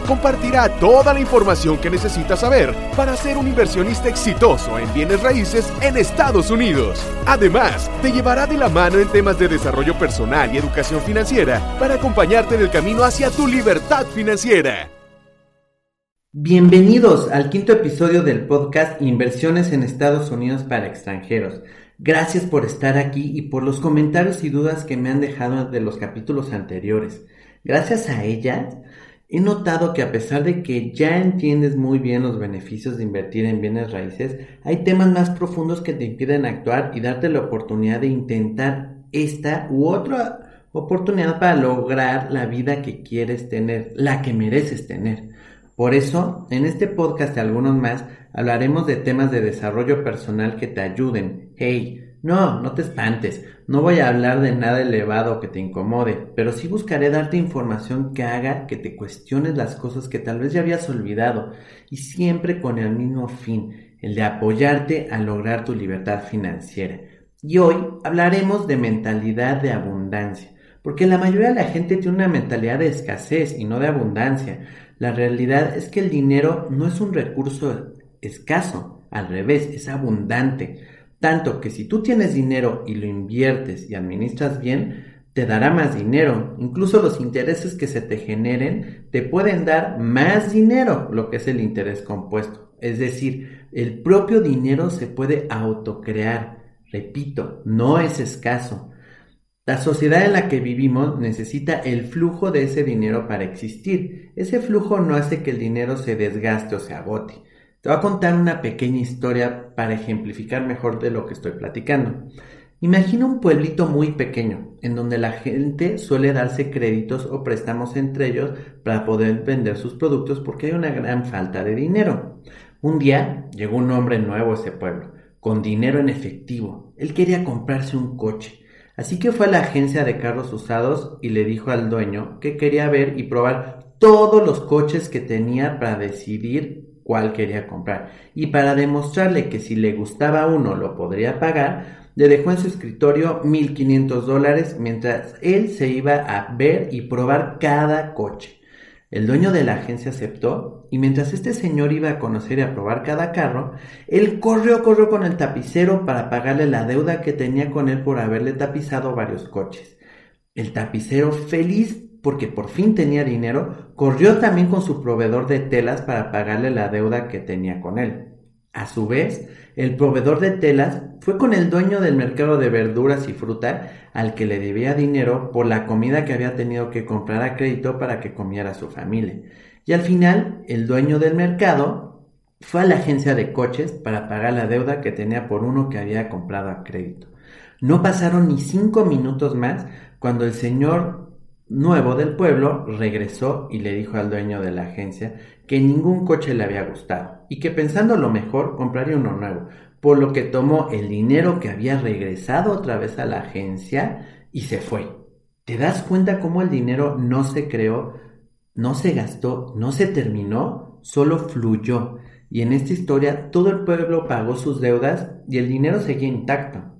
compartirá toda la información que necesitas saber para ser un inversionista exitoso en bienes raíces en Estados Unidos. Además, te llevará de la mano en temas de desarrollo personal y educación financiera para acompañarte en el camino hacia tu libertad financiera. Bienvenidos al quinto episodio del podcast Inversiones en Estados Unidos para extranjeros. Gracias por estar aquí y por los comentarios y dudas que me han dejado de los capítulos anteriores. Gracias a ellas He notado que a pesar de que ya entiendes muy bien los beneficios de invertir en bienes raíces, hay temas más profundos que te impiden actuar y darte la oportunidad de intentar esta u otra oportunidad para lograr la vida que quieres tener, la que mereces tener. Por eso, en este podcast y algunos más, hablaremos de temas de desarrollo personal que te ayuden. Hey, no, no te espantes, no voy a hablar de nada elevado que te incomode, pero sí buscaré darte información que haga que te cuestiones las cosas que tal vez ya habías olvidado y siempre con el mismo fin, el de apoyarte a lograr tu libertad financiera. Y hoy hablaremos de mentalidad de abundancia, porque la mayoría de la gente tiene una mentalidad de escasez y no de abundancia. La realidad es que el dinero no es un recurso escaso, al revés, es abundante. Tanto que si tú tienes dinero y lo inviertes y administras bien, te dará más dinero. Incluso los intereses que se te generen te pueden dar más dinero, lo que es el interés compuesto. Es decir, el propio dinero se puede autocrear. Repito, no es escaso. La sociedad en la que vivimos necesita el flujo de ese dinero para existir. Ese flujo no hace que el dinero se desgaste o se agote. Te voy a contar una pequeña historia para ejemplificar mejor de lo que estoy platicando. Imagina un pueblito muy pequeño, en donde la gente suele darse créditos o préstamos entre ellos para poder vender sus productos porque hay una gran falta de dinero. Un día llegó un hombre nuevo a ese pueblo, con dinero en efectivo. Él quería comprarse un coche. Así que fue a la agencia de carros usados y le dijo al dueño que quería ver y probar todos los coches que tenía para decidir cuál quería comprar. Y para demostrarle que si le gustaba uno lo podría pagar, le dejó en su escritorio 1.500 dólares mientras él se iba a ver y probar cada coche. El dueño de la agencia aceptó y mientras este señor iba a conocer y a probar cada carro, él corrió, corrió con el tapicero para pagarle la deuda que tenía con él por haberle tapizado varios coches. El tapicero feliz porque por fin tenía dinero, corrió también con su proveedor de telas para pagarle la deuda que tenía con él. A su vez, el proveedor de telas fue con el dueño del mercado de verduras y fruta al que le debía dinero por la comida que había tenido que comprar a crédito para que comiera su familia. Y al final, el dueño del mercado fue a la agencia de coches para pagar la deuda que tenía por uno que había comprado a crédito. No pasaron ni cinco minutos más cuando el señor nuevo del pueblo regresó y le dijo al dueño de la agencia que ningún coche le había gustado y que pensando lo mejor compraría uno nuevo, por lo que tomó el dinero que había regresado otra vez a la agencia y se fue. ¿Te das cuenta cómo el dinero no se creó, no se gastó, no se terminó, solo fluyó? Y en esta historia todo el pueblo pagó sus deudas y el dinero seguía intacto.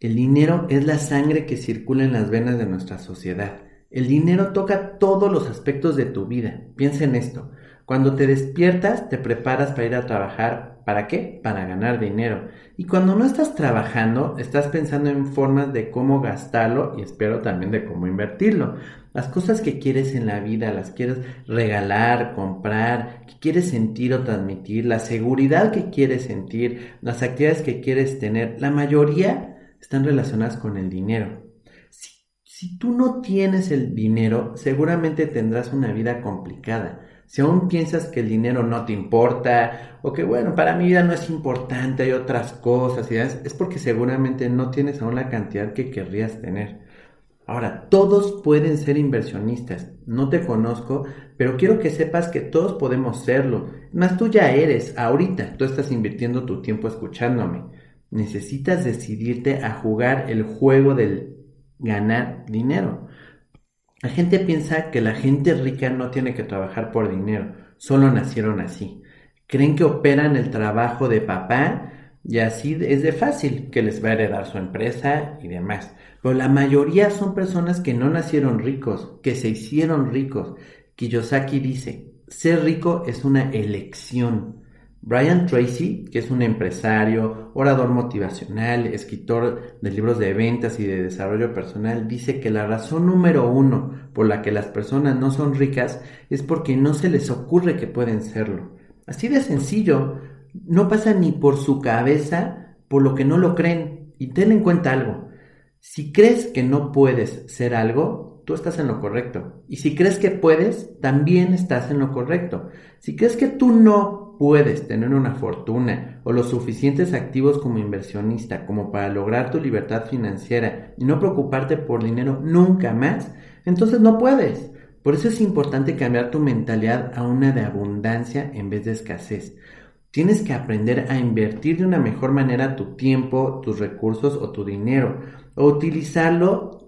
El dinero es la sangre que circula en las venas de nuestra sociedad. El dinero toca todos los aspectos de tu vida. Piensa en esto. Cuando te despiertas, te preparas para ir a trabajar. ¿Para qué? Para ganar dinero. Y cuando no estás trabajando, estás pensando en formas de cómo gastarlo y espero también de cómo invertirlo. Las cosas que quieres en la vida, las quieres regalar, comprar, que quieres sentir o transmitir, la seguridad que quieres sentir, las actividades que quieres tener, la mayoría están relacionadas con el dinero. Si, tú no tienes el dinero, seguramente tendrás una vida complicada. Si aún piensas que el dinero no te importa o que bueno, para mi vida no es importante, hay otras cosas, es porque seguramente no tienes aún la cantidad que querrías tener. Ahora, todos pueden ser inversionistas. No te conozco, pero quiero que sepas que todos podemos serlo. Más tú ya eres, ahorita, tú estás invirtiendo tu tiempo escuchándome. Necesitas decidirte a jugar el juego del ganar dinero. La gente piensa que la gente rica no tiene que trabajar por dinero, solo nacieron así. Creen que operan el trabajo de papá y así es de fácil que les va a heredar su empresa y demás. Pero la mayoría son personas que no nacieron ricos, que se hicieron ricos. Kiyosaki dice, ser rico es una elección. Brian Tracy, que es un empresario, orador motivacional, escritor de libros de ventas y de desarrollo personal, dice que la razón número uno por la que las personas no son ricas es porque no se les ocurre que pueden serlo. Así de sencillo, no pasa ni por su cabeza por lo que no lo creen. Y ten en cuenta algo, si crees que no puedes ser algo, tú estás en lo correcto. Y si crees que puedes, también estás en lo correcto. Si crees que tú no puedes tener una fortuna o los suficientes activos como inversionista como para lograr tu libertad financiera y no preocuparte por dinero nunca más, entonces no puedes. Por eso es importante cambiar tu mentalidad a una de abundancia en vez de escasez. Tienes que aprender a invertir de una mejor manera tu tiempo, tus recursos o tu dinero, o utilizarlo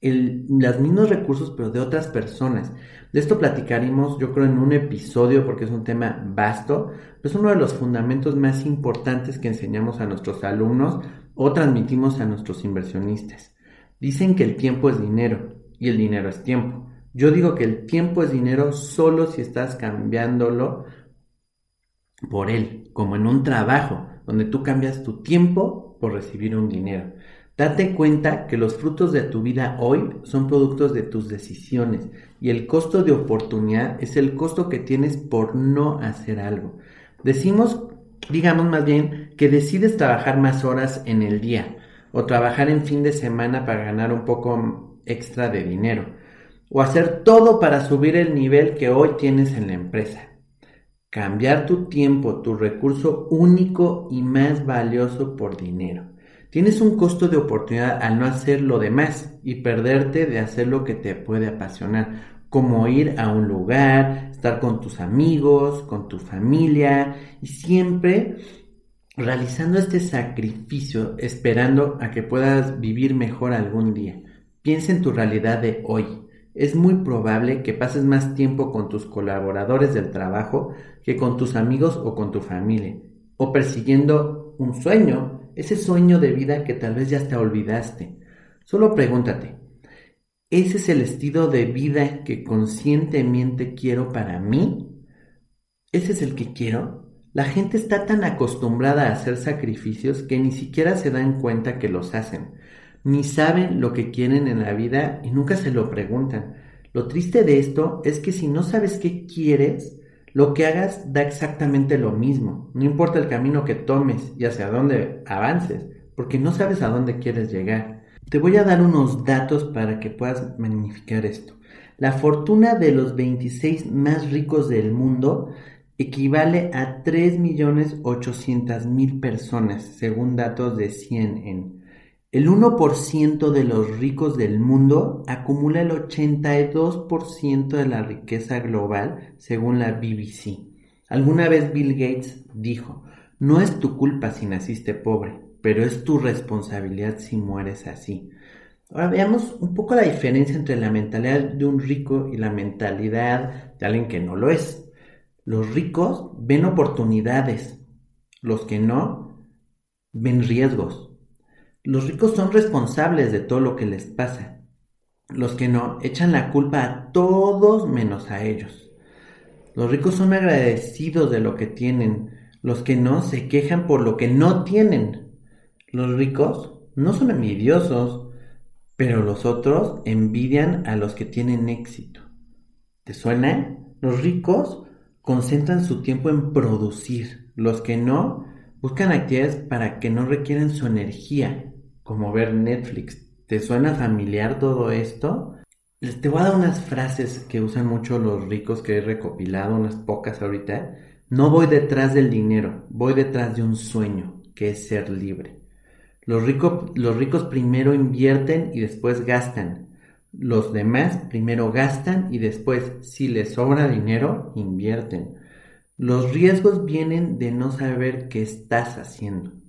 los mismos recursos pero de otras personas. De esto platicaremos yo creo en un episodio porque es un tema vasto, pero es uno de los fundamentos más importantes que enseñamos a nuestros alumnos o transmitimos a nuestros inversionistas. Dicen que el tiempo es dinero y el dinero es tiempo. Yo digo que el tiempo es dinero solo si estás cambiándolo por él, como en un trabajo, donde tú cambias tu tiempo por recibir un dinero. Date cuenta que los frutos de tu vida hoy son productos de tus decisiones y el costo de oportunidad es el costo que tienes por no hacer algo. Decimos, digamos más bien, que decides trabajar más horas en el día o trabajar en fin de semana para ganar un poco extra de dinero o hacer todo para subir el nivel que hoy tienes en la empresa. Cambiar tu tiempo, tu recurso único y más valioso por dinero. Tienes un costo de oportunidad al no hacer lo demás y perderte de hacer lo que te puede apasionar, como ir a un lugar, estar con tus amigos, con tu familia y siempre realizando este sacrificio esperando a que puedas vivir mejor algún día. Piensa en tu realidad de hoy. Es muy probable que pases más tiempo con tus colaboradores del trabajo que con tus amigos o con tu familia, o persiguiendo un sueño ese sueño de vida que tal vez ya te olvidaste. Solo pregúntate, ¿ese es el estilo de vida que conscientemente quiero para mí? ¿Ese es el que quiero? La gente está tan acostumbrada a hacer sacrificios que ni siquiera se dan cuenta que los hacen, ni saben lo que quieren en la vida y nunca se lo preguntan. Lo triste de esto es que si no sabes qué quieres, lo que hagas da exactamente lo mismo, no importa el camino que tomes y hacia dónde avances, porque no sabes a dónde quieres llegar. Te voy a dar unos datos para que puedas magnificar esto. La fortuna de los 26 más ricos del mundo equivale a 3.800.000 personas, según datos de CNN. El 1% de los ricos del mundo acumula el 82% de la riqueza global, según la BBC. Alguna vez Bill Gates dijo, no es tu culpa si naciste pobre, pero es tu responsabilidad si mueres así. Ahora veamos un poco la diferencia entre la mentalidad de un rico y la mentalidad de alguien que no lo es. Los ricos ven oportunidades, los que no ven riesgos. Los ricos son responsables de todo lo que les pasa. Los que no echan la culpa a todos menos a ellos. Los ricos son agradecidos de lo que tienen. Los que no se quejan por lo que no tienen. Los ricos no son envidiosos, pero los otros envidian a los que tienen éxito. ¿Te suena? Los ricos concentran su tiempo en producir. Los que no buscan actividades para que no requieran su energía como ver Netflix. ¿Te suena familiar todo esto? Te voy a dar unas frases que usan mucho los ricos que he recopilado, unas pocas ahorita. No voy detrás del dinero, voy detrás de un sueño, que es ser libre. Los, los ricos primero invierten y después gastan. Los demás primero gastan y después, si les sobra dinero, invierten. Los riesgos vienen de no saber qué estás haciendo.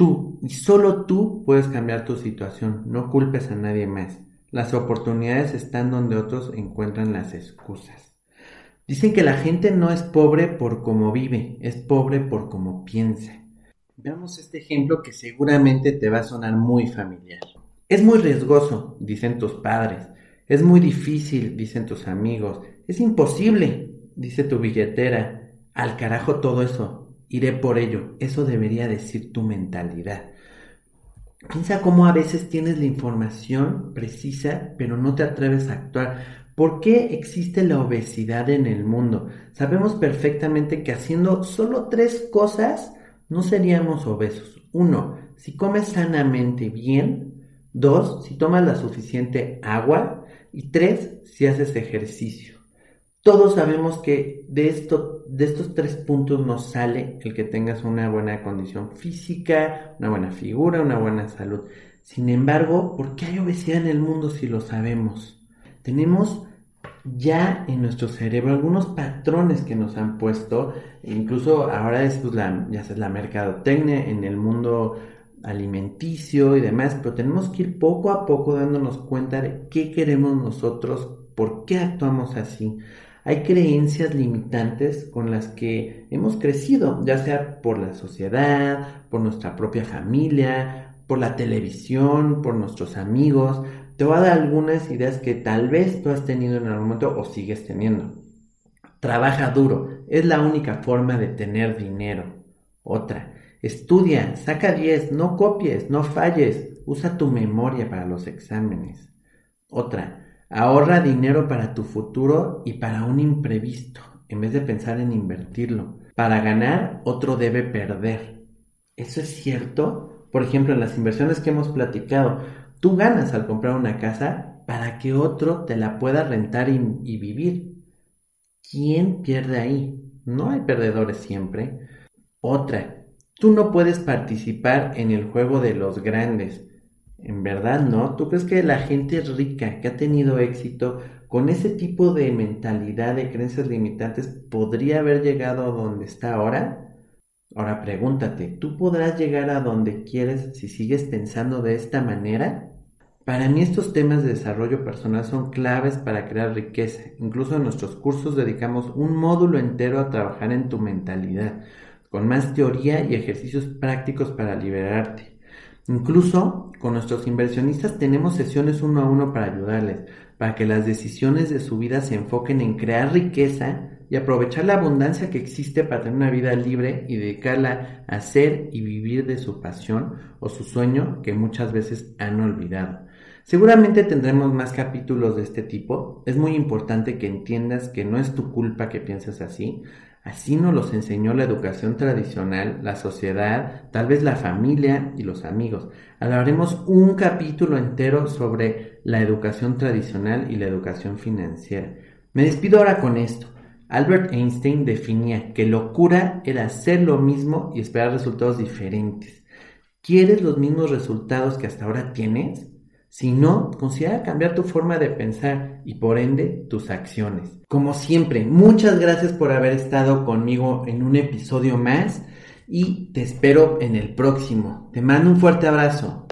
Tú y solo tú puedes cambiar tu situación, no culpes a nadie más. Las oportunidades están donde otros encuentran las excusas. Dicen que la gente no es pobre por cómo vive, es pobre por cómo piensa. Veamos este ejemplo que seguramente te va a sonar muy familiar. Es muy riesgoso, dicen tus padres. Es muy difícil, dicen tus amigos. Es imposible, dice tu billetera. Al carajo todo eso. Iré por ello. Eso debería decir tu mentalidad. Piensa cómo a veces tienes la información precisa, pero no te atreves a actuar. ¿Por qué existe la obesidad en el mundo? Sabemos perfectamente que haciendo solo tres cosas no seríamos obesos. Uno, si comes sanamente bien, Dos, si tomas la suficiente agua. Y tres, si haces ejercicio. Todos sabemos que de, esto, de estos tres puntos nos sale el que tengas una buena condición física, una buena figura, una buena salud. Sin embargo, ¿por qué hay obesidad en el mundo si lo sabemos? Tenemos ya en nuestro cerebro algunos patrones que nos han puesto, incluso ahora es pues, la, ya la mercadotecnia en el mundo alimenticio y demás, pero tenemos que ir poco a poco dándonos cuenta de qué queremos nosotros, por qué actuamos así. Hay creencias limitantes con las que hemos crecido, ya sea por la sociedad, por nuestra propia familia, por la televisión, por nuestros amigos. Te voy a dar algunas ideas que tal vez tú has tenido en algún momento o sigues teniendo. Trabaja duro, es la única forma de tener dinero. Otra, Estudia, saca 10, no copies, no falles, usa tu memoria para los exámenes. Otra, ahorra dinero para tu futuro y para un imprevisto, en vez de pensar en invertirlo. Para ganar, otro debe perder. ¿Eso es cierto? Por ejemplo, en las inversiones que hemos platicado, tú ganas al comprar una casa para que otro te la pueda rentar y, y vivir. ¿Quién pierde ahí? No hay perdedores siempre. Otra, Tú no puedes participar en el juego de los grandes. En verdad, ¿no? ¿Tú crees que la gente rica que ha tenido éxito con ese tipo de mentalidad de creencias limitantes podría haber llegado a donde está ahora? Ahora pregúntate, ¿tú podrás llegar a donde quieres si sigues pensando de esta manera? Para mí estos temas de desarrollo personal son claves para crear riqueza. Incluso en nuestros cursos dedicamos un módulo entero a trabajar en tu mentalidad con más teoría y ejercicios prácticos para liberarte. Incluso con nuestros inversionistas tenemos sesiones uno a uno para ayudarles, para que las decisiones de su vida se enfoquen en crear riqueza y aprovechar la abundancia que existe para tener una vida libre y dedicarla a hacer y vivir de su pasión o su sueño que muchas veces han olvidado. Seguramente tendremos más capítulos de este tipo. Es muy importante que entiendas que no es tu culpa que pienses así. Así nos los enseñó la educación tradicional, la sociedad, tal vez la familia y los amigos. Hablaremos un capítulo entero sobre la educación tradicional y la educación financiera. Me despido ahora con esto. Albert Einstein definía que locura era hacer lo mismo y esperar resultados diferentes. ¿Quieres los mismos resultados que hasta ahora tienes? Si no, considera cambiar tu forma de pensar y por ende tus acciones. Como siempre, muchas gracias por haber estado conmigo en un episodio más y te espero en el próximo. Te mando un fuerte abrazo.